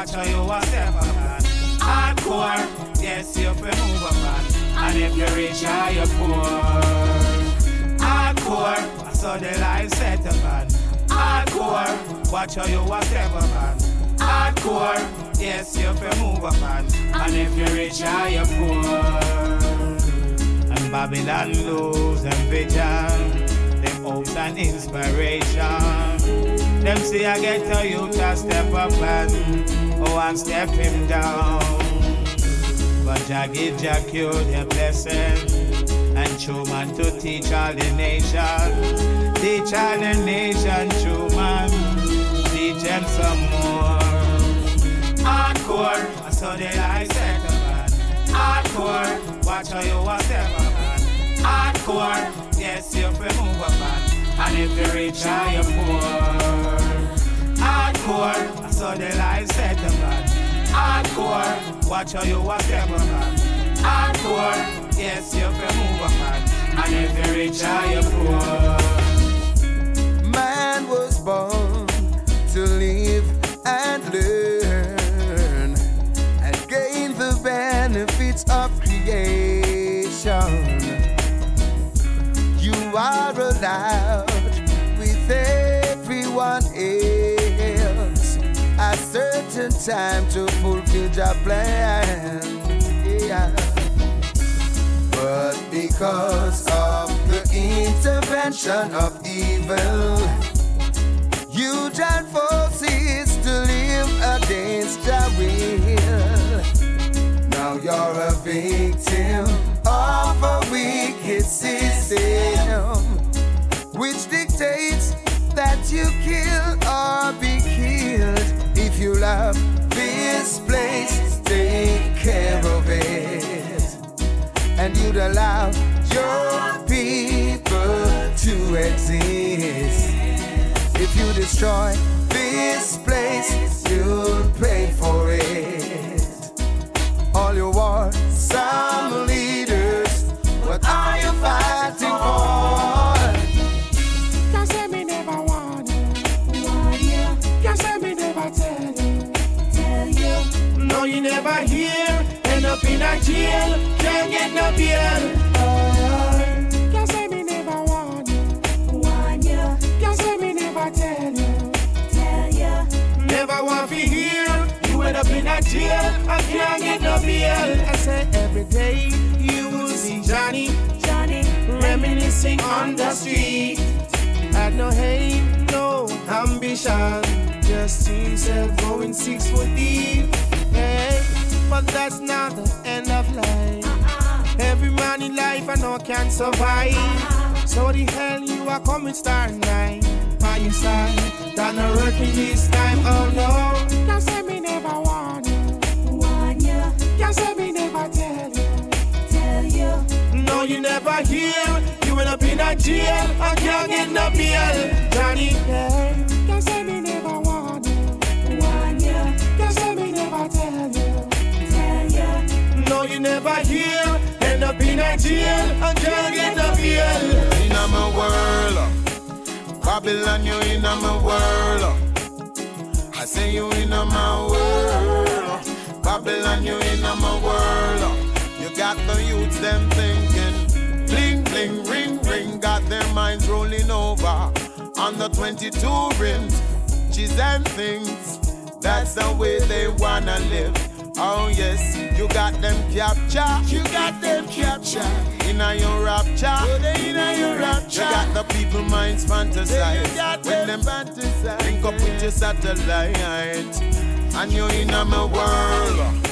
watch how you a step up man. Hardcore, yes you fi move up man. And if you rich or you poor. Hardcore, so the light set up man. Hardcore, watch how you a step up man. Hardcore, yes you fi move up man. And if you rich or you poor. And Babylon lose them vision them hopes and inspiration. Them see I get to you to step up and oh I'm him down. But I give Jah cure the blessing and true man to teach all the nation. Teach all the nation, true man. Teach them some more. Hardcore, I saw the light set. Hardcore, watch how you walk step man. Hardcore. Yes, you fi move up man. And if you or you poor. Hardcore, Saw the life set up man. Hardcore, watch how you walk them man. Hardcore, yes, you fi move man. And if you rich you poor. Man was born to live and learn and gain the benefits of creation you are allowed certain time to fulfill your plan. Yeah. But because of the intervention of evil, you join forces to live against your will. Now you're a victim of a wicked system which dictates that you You this place, take care of it. And you'd allow your people to exist. If you destroy this place, you'll pay for it. All your wars, six foot deep. Hey, but that's not the end of life. Every man in life I know can survive. So the hell you are coming star nine by your side. That not working this time, oh no. Can't say me never want you. Want you. Can't say me never tell you know you never hear. You end up in a jail. I can't get no bail. Johnny, yeah. Can't say me never want you. Want you. Can't say me never tell you. Tell you. No, you never hear. A jail. I can't get no bail. In my world. Uh, Babylon, you in my world. Uh, I say you in my world. Uh, Babylon, you in my world. You got the youths them thinking, bling bling ring ring, got their minds rolling over on the 22 rims. Cheese and things, that's the way they wanna live. Oh yes, you got them capture, you got them capture. In your rapture, oh, they in your rapture. You got the people minds fantasize. When them fantasize, link up with your satellite, and you're in my world.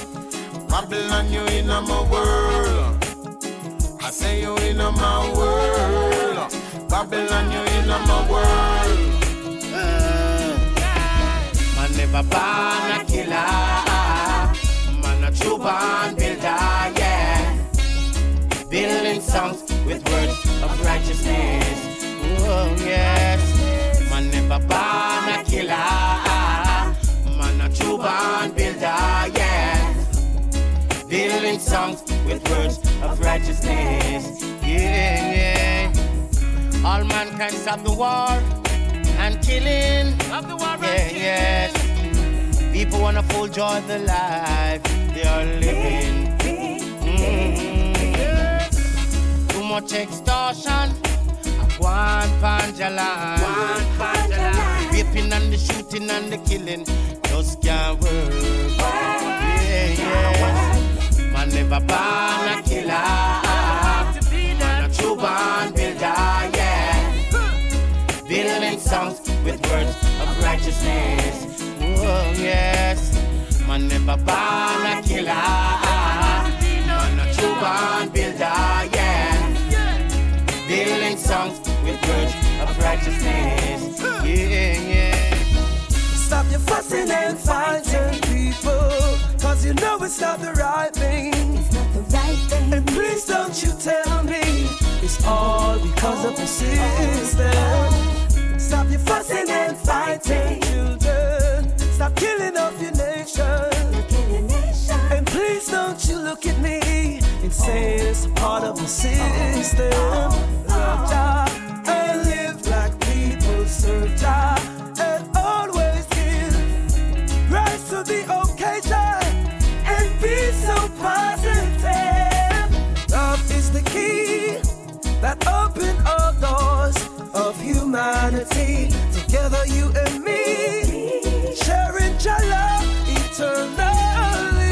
Babylon, you in my world. I say you in a my world. Babylon, you in my world. Uh. Man never born a killer. Man a true builder, yeah. Building songs with words of righteousness. Oh yes. Man never born a killer. Man a true born builder, yeah building songs with words of righteousness. Yeah, yeah. All mankind stop the war and killing. Of the war yeah, and killing. yes. People wanna full joy the life they are living. Mm-hmm. Too much extortion. One panjalan. One panjalan. Raping and the shooting and the killing just can't work. Yeah, yeah. Man never born a killer. Man a true born builder, yeah. Building songs with words of righteousness. Oh, yes. Man never born a killer. Man a true born builder, yeah. Building songs with words of righteousness. Yeah, yeah. Stop your fussing and fighting, people. Cause you know it's not the right thing. It's not the right thing. And please don't you tell me it's all because of the system. Stop your fussing and fighting, children. Stop killing off your nation. And please don't you look at me and say it's a part of the system. Love Jah and live like people serve Jah and always give rise to the occasion and be so positive. Love is the key that open all doors of humanity. Together, you and me, love eternally.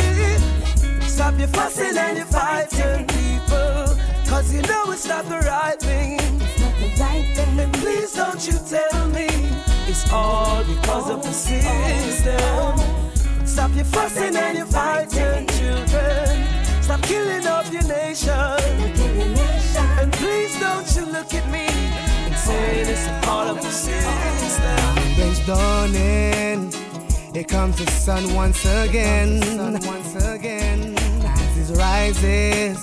Stop your fussing and your fighting, people. Cause you know it's not the right thing. It's not the right thing. And please don't you tell me it's all because of the system. Stop your fussing and your fighting, children. Stop killing off your nation. Your. And please don't you look at me and say it's a part of the system. Day's dawning. Here comes the sun once again. Once again. As it rises,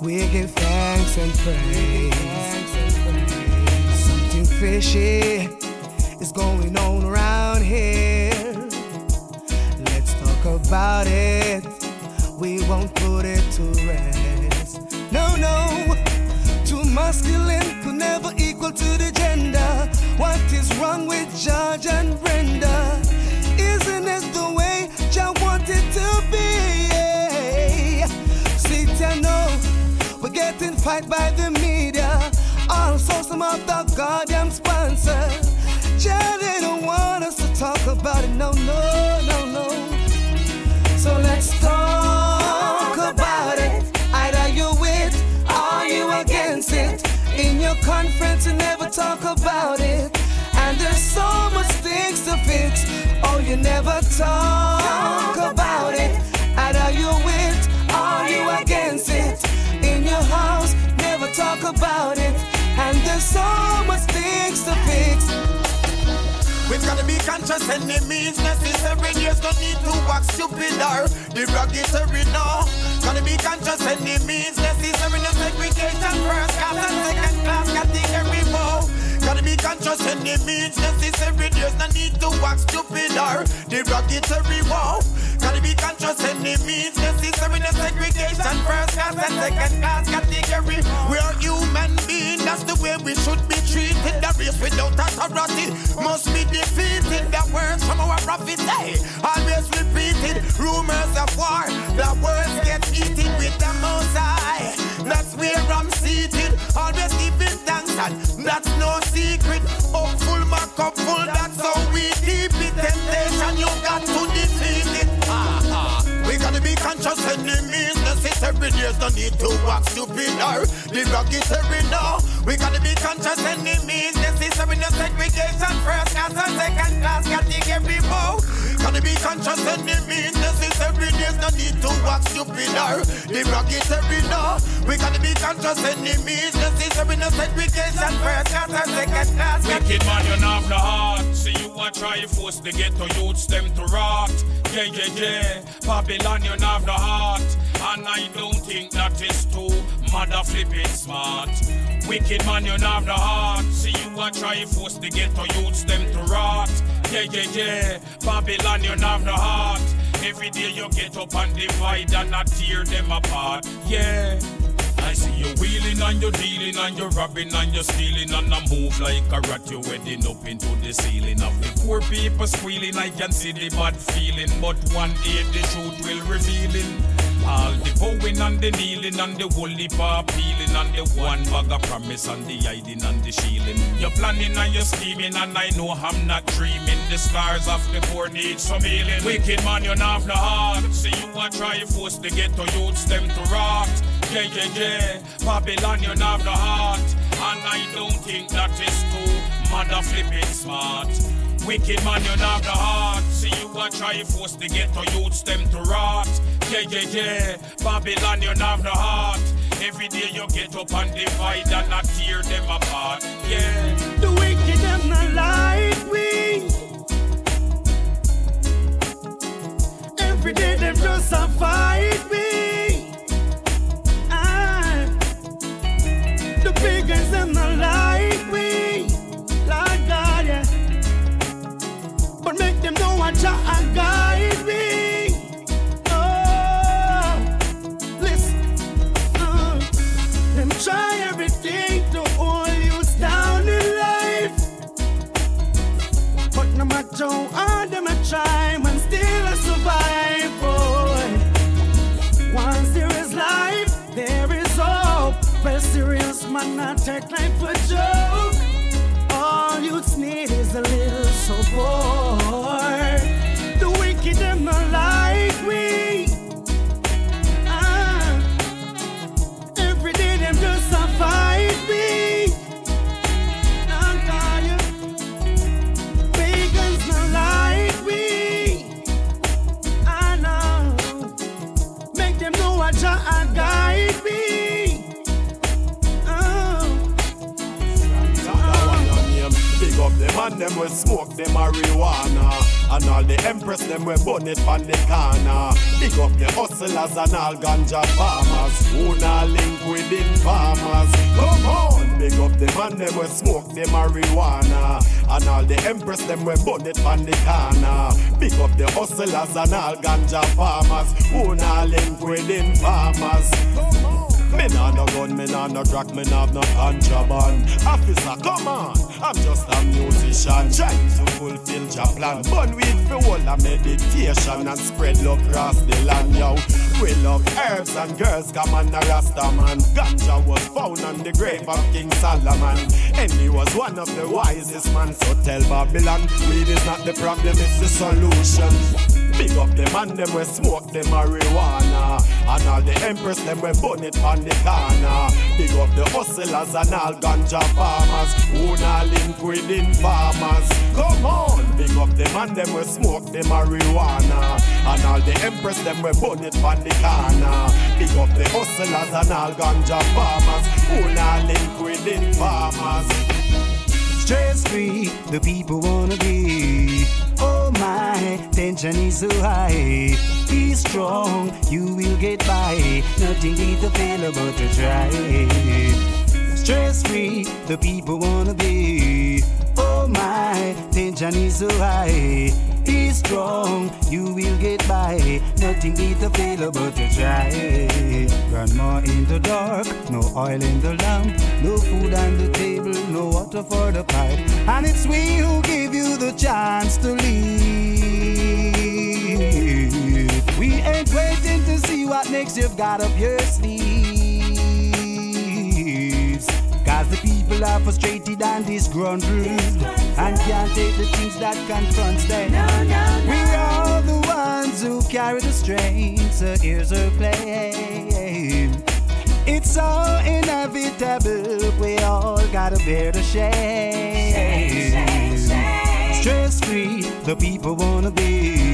we give thanks and praise. Something fishy is going on around here. Let's talk about it. We won't put it to rest. No, no. Too masculine could never equal to the gender. What is wrong with George and Brenda? Isn't the way Jah wanted to be? See, I know we're getting fight by the media. Also, some of the goddamn sponsors. Jah they don't want us to talk about it. No, no, no, no. So let's talk about it. Either you with or you against it. In your conference, you never talk about it. And there's so much things to fix. Oh, you never talk about it. Either you with or you against it. In your house, never talk about it. And there's so much things to fix. We've gotta be conscious enemies necessary. There's no need to act stupid or derogatory, no. Gotta be conscious enemies necessary. No segregation, first class and second class category, whoa. Gotta be conscious enemies necessary. There's no need to act stupid or derogatory, whoa. Gotta be conscious enemies necessary. No segregation, first class and second class category. We are human beings, that's the way we should be treated. The race without authority must be defeated. The words from our prophets say, always repeated. Rumors of war, the words get eaten with the most. That's where I'm seated, always giving thanks, and that's no secret. Oh, Mark up full, that's how we keep it. Temptation, you got to conscious enemies necessary. There's no need to act stupid or derogatory. No, we gotta be conscious enemies necessary. No segregation, first class and second class category. Whoa. Gotta be conscious enemies necessary. There's no need to act stupid or derogatory. No, we gotta be conscious enemies necessary. No segregation, first class and second class Wicked man, you have no heart. See you a try force the ghetto youths them to rot. Yeah, yeah, yeah. Babylon, you have no heart. And I don't think that is too mother flipping smart. Wicked man, you have no heart. See you a try force the ghetto youths them to rot. Yeah, yeah, yeah. Babylon, you have no heart. Every day you get up and divide and not tear them apart. Yeah. I see you wheeling and you dealing and you robbing and you stealing and I move like a rat. You wedding up into the ceiling of the poor people squealing. I can see the bad feeling, but one day the truth will revealing. All the bowing and the kneeling and the holy heap peeling and the one bag of promise and the hiding and the shielding. You're planning and you're scheming and I know I'm not dreaming. The scars of the poor need some healing. Wicked man, you not have no heart. See you want try force to get to youths them to rot. Yeah, yeah, yeah. Babylon, you have no heart. And I don't think that is too mother flipping smart. Wicked man, you have the heart. See you want try force to get to youths them to rot. Yeah, yeah, yeah. Babylon, you have the heart. Every day you get up and divide and not tear them apart. Yeah. The wicked them not like we. Every day them just a fight me. And all ganja farmers Who not link with farmers. Come on! Big up the and them we smoke the marijuana. And all the empress them we burn it on the corner. Big up the hustlers and all ganja farmers Who not link with farmers me nah no gun, me nah no crack, me nah no contraband. Officer, come on, I'm just a musician trying to fulfill your plan. Burn weed for all a meditation and spread love across the land, yo. We love herbs and girls, come on, a Rasta man. Ganja was found on the grave of King Solomon, and he was one of the wisest man. So tell Babylon, weed is not the problem, it's the solution. Big up them and them we smoke the marijuana. And all the empress them we burn it on the corner. Big up the hustlers and all ganja farmers. Who not link with farmers Come on! Big up them and them we smoke the marijuana. And all the empress them we burn it on the corner. Big up the hustlers and all ganja farmers. Who not link with farmers Stress free, the people wanna be. My, tension is so high. Be strong, you will get by. Nothing fail but to try. Stress free, the people wanna be. Oh my, tension is so high. Be strong, you will get by. Nothing fail but to try. Grandma in the dark, no oil in the lamp, no food on the table, no water for the pipe. And it's we who give you the chance to leave. We ain't waiting to see what next you've got up your sleeves. Cause the people are frustrated and disgruntled and can't take the things that confronts them. We are the ones who carry the strain, so here's a claim. It's so inevitable, we all gotta bear the shame. Stress free, the people wanna be.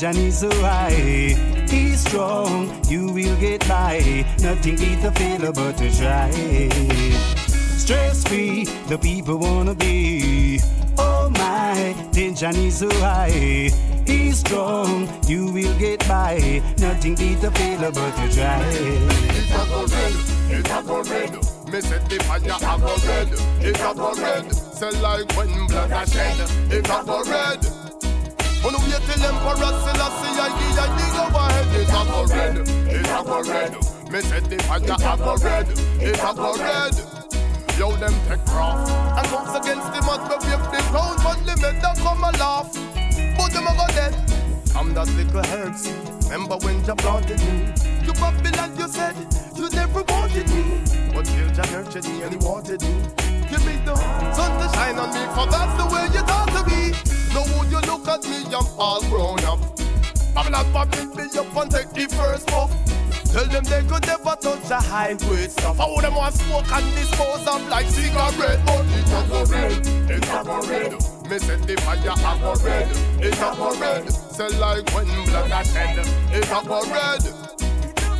Oh tension is so high. Be strong, you will get by. Nothing beats a failure but to try. Stress free, the people wanna be. Oh my, tension is so high. Be strong, you will get by. Nothing beats a failure but to try. It a go red, it a go red. Me set the fire a go red, it a go red. Say like when blood a shed, it a go red. Emperor Selassie I give I dig overhead, it a go red, it a go red. Me said the fire a go red, it a go red. Yo, them take cross and comes against the mud, but wave the crown, but the men come a laugh. But them a go dead. I'm that little herbs. Remember when you planted me? You Babylon, you said you never wanted me, but still Jah nurtured me and He wanted me. Give me the sun to shine on me, for that's the way you thought to be. Now would you look at me, I'm all grown up. Babylon pop me up and take the first puff. Tell them they could never touch a high grade stuff. I would them want smoke and dispose of like cigarette, but it a go red, it a go red. Me set the fire a go red, it a go red. Say like when blood a shed, it a go red.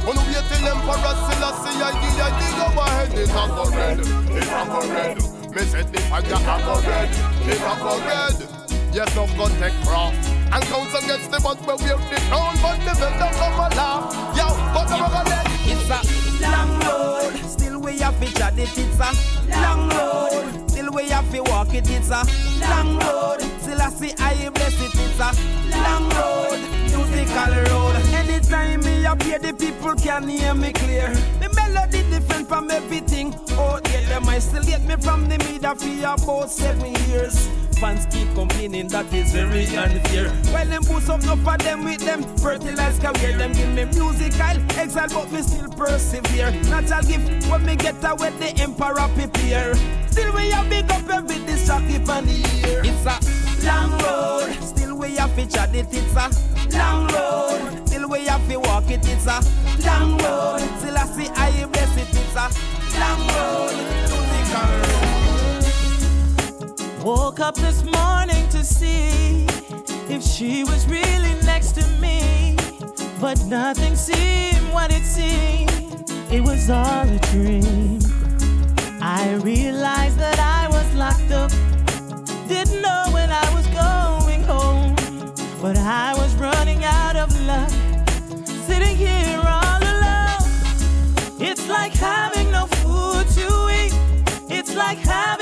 When we wait till Emperor Selassie I give I dig over head, it a go red, it a go red. Me set the fire a go red, it a go red. Yes, no go take cross and counts against the butt where we're the crown, but the belt don't come along. Yo, but the rubber let It's a long road, still we have to chat it. It's a long road, still we have to walk it. It's a long road, still I see I bless it. It's a long road, musical road. Anytime me here, the people can hear me clear. The melody different from everything. Oh, yeah, them I still get me from the media for about seven years fans keep complaining that is very unfair. Well, them boost up enough for them with them fertilized career. Them give me musical exile, but me still persevere. Natural gift when me get with the emperor prepare. Still we have big up this jockey on the ear. It's a long road. Still we have chat it. It's a long road. Still we have to walk it. It's a long road. Still I see I bless it. It's a long road. Musical road. Uh. Woke up this morning to see if she was really next to me. But nothing seemed what it seemed. It was all a dream. I realized that I was locked up. Didn't know when I was going home. But I was running out of luck. Sitting here all alone. It's like having no food to eat. It's like having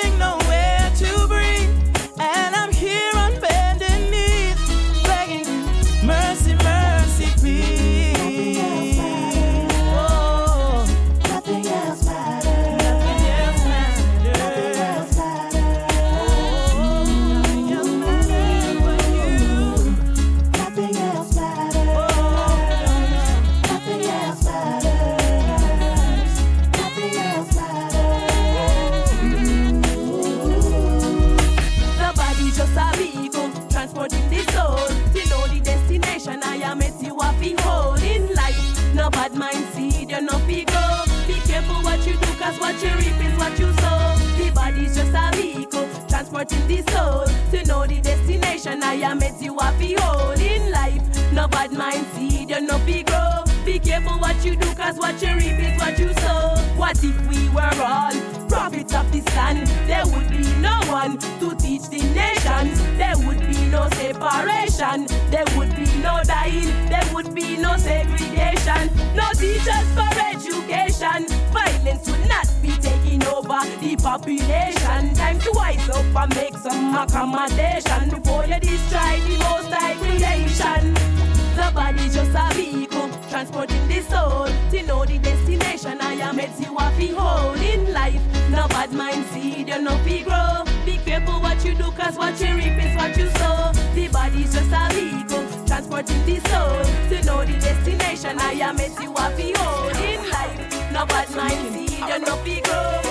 you no fi grow. Be careful what you do, cause what you reap is what you sow. What if we were all prophets of this land? There would be no one to teach the nations. There would be no separation. There would be no dying. There would be no segregation. No teachers for education. Violence would not be taking over the population. Time to wise up and make some accommodation before you destroy the most high creation. The body's just a vehicle transporting the soul to know the destination. I am it you have to in life. No bad mind seed, you no fi grow. Be careful what you do, cause what you reap is what you sow. The body's just a vehicle transporting the soul to know the destination. I am it you have to in life. No bad mind seed, you no fi grow.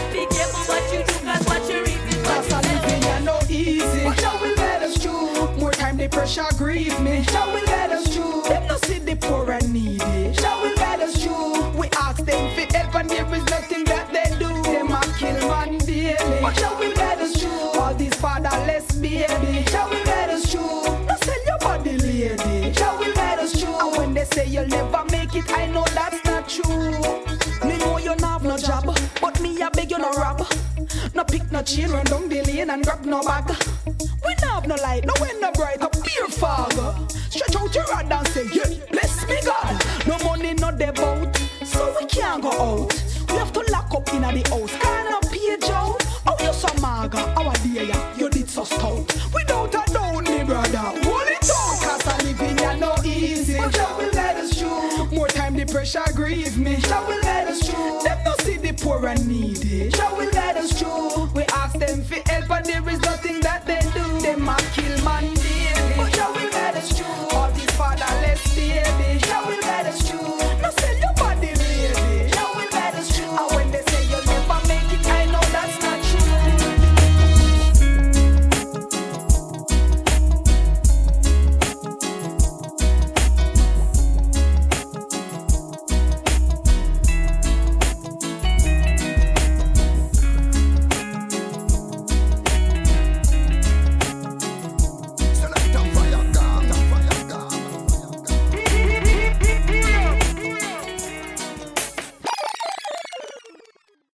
The pressure grieve me. Jah will let us through. Them no see the poor and needy. Jah will let us through. We ask them for help and there is nothing that they do. Them a kill man daily. But Jah will let us through. All these fatherless baby. Jah will let us through. No sell your body lady. Jah will let us through. And when they say you'll never make it, I know that's not true. Me know you not have no job, but me a beg you no rob. No pick no chain, run down the lane and grab no bag. No light, no wind, no bright, a beer fog. Stretch out your rod and say, yeah, bless me God. No money, no boat, so we can't go out. We have to lock up in the house, can't page out. Oh, you're so maga, our dear, ya, you did so stout. Without a doubt, me brother, hold it down, cause I live in ya no easy. But Jah will let us. More time the pressure grieve me.